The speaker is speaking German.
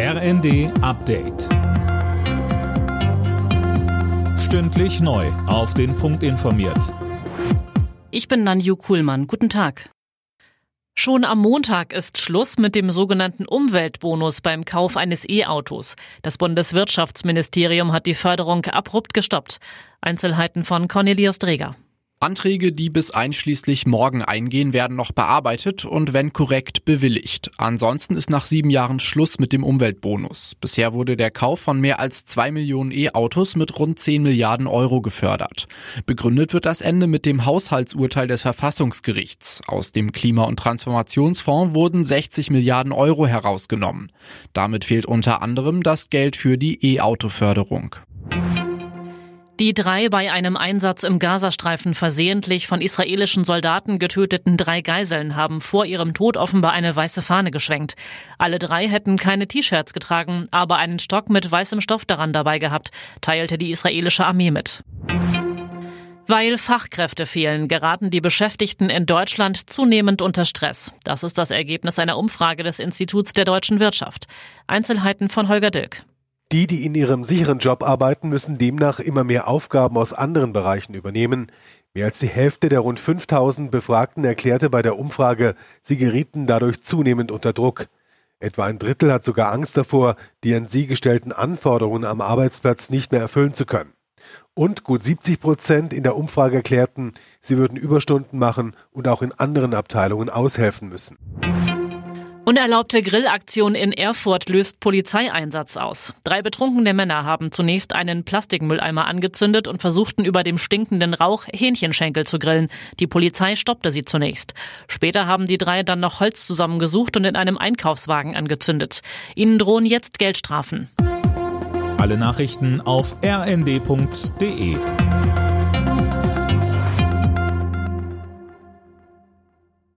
RND Update. Stündlich neu. Auf den Punkt informiert. Ich bin Nanju Kuhlmann. Guten Tag. Schon am Montag ist Schluss mit dem sogenannten Umweltbonus beim Kauf eines E-Autos. Das Bundeswirtschaftsministerium hat die Förderung abrupt gestoppt. Einzelheiten von Cornelius Dreger. Anträge, die bis einschließlich morgen eingehen, werden noch bearbeitet und wenn korrekt bewilligt. Ansonsten ist nach sieben Jahren Schluss mit dem Umweltbonus. Bisher wurde der Kauf von mehr als zwei Millionen E-Autos mit rund zehn Milliarden Euro gefördert. Begründet wird das Ende mit dem Haushaltsurteil des Verfassungsgerichts. Aus dem Klima- und Transformationsfonds wurden 60 Milliarden Euro herausgenommen. Damit fehlt unter anderem das Geld für die E-Auto-Förderung. Die drei bei einem Einsatz im Gazastreifen versehentlich von israelischen Soldaten getöteten drei Geiseln haben vor ihrem Tod offenbar eine weiße Fahne geschwenkt. Alle drei hätten keine T-Shirts getragen, aber einen Stock mit weißem Stoff daran dabei gehabt, teilte die israelische Armee mit. Weil Fachkräfte fehlen, geraten die Beschäftigten in Deutschland zunehmend unter Stress. Das ist das Ergebnis einer Umfrage des Instituts der deutschen Wirtschaft. Einzelheiten von Holger Dilk. Die, die in ihrem sicheren Job arbeiten, müssen demnach immer mehr Aufgaben aus anderen Bereichen übernehmen. Mehr als die Hälfte der rund 5000 Befragten erklärte bei der Umfrage, sie gerieten dadurch zunehmend unter Druck. Etwa ein Drittel hat sogar Angst davor, die an sie gestellten Anforderungen am Arbeitsplatz nicht mehr erfüllen zu können. Und gut 70 Prozent in der Umfrage erklärten, sie würden Überstunden machen und auch in anderen Abteilungen aushelfen müssen. Unerlaubte Grillaktion in Erfurt löst Polizeieinsatz aus. Drei betrunkene Männer haben zunächst einen Plastikmülleimer angezündet und versuchten über dem stinkenden Rauch Hähnchenschenkel zu grillen. Die Polizei stoppte sie zunächst. Später haben die drei dann noch Holz zusammengesucht und in einem Einkaufswagen angezündet. Ihnen drohen jetzt Geldstrafen. Alle Nachrichten auf rnd.de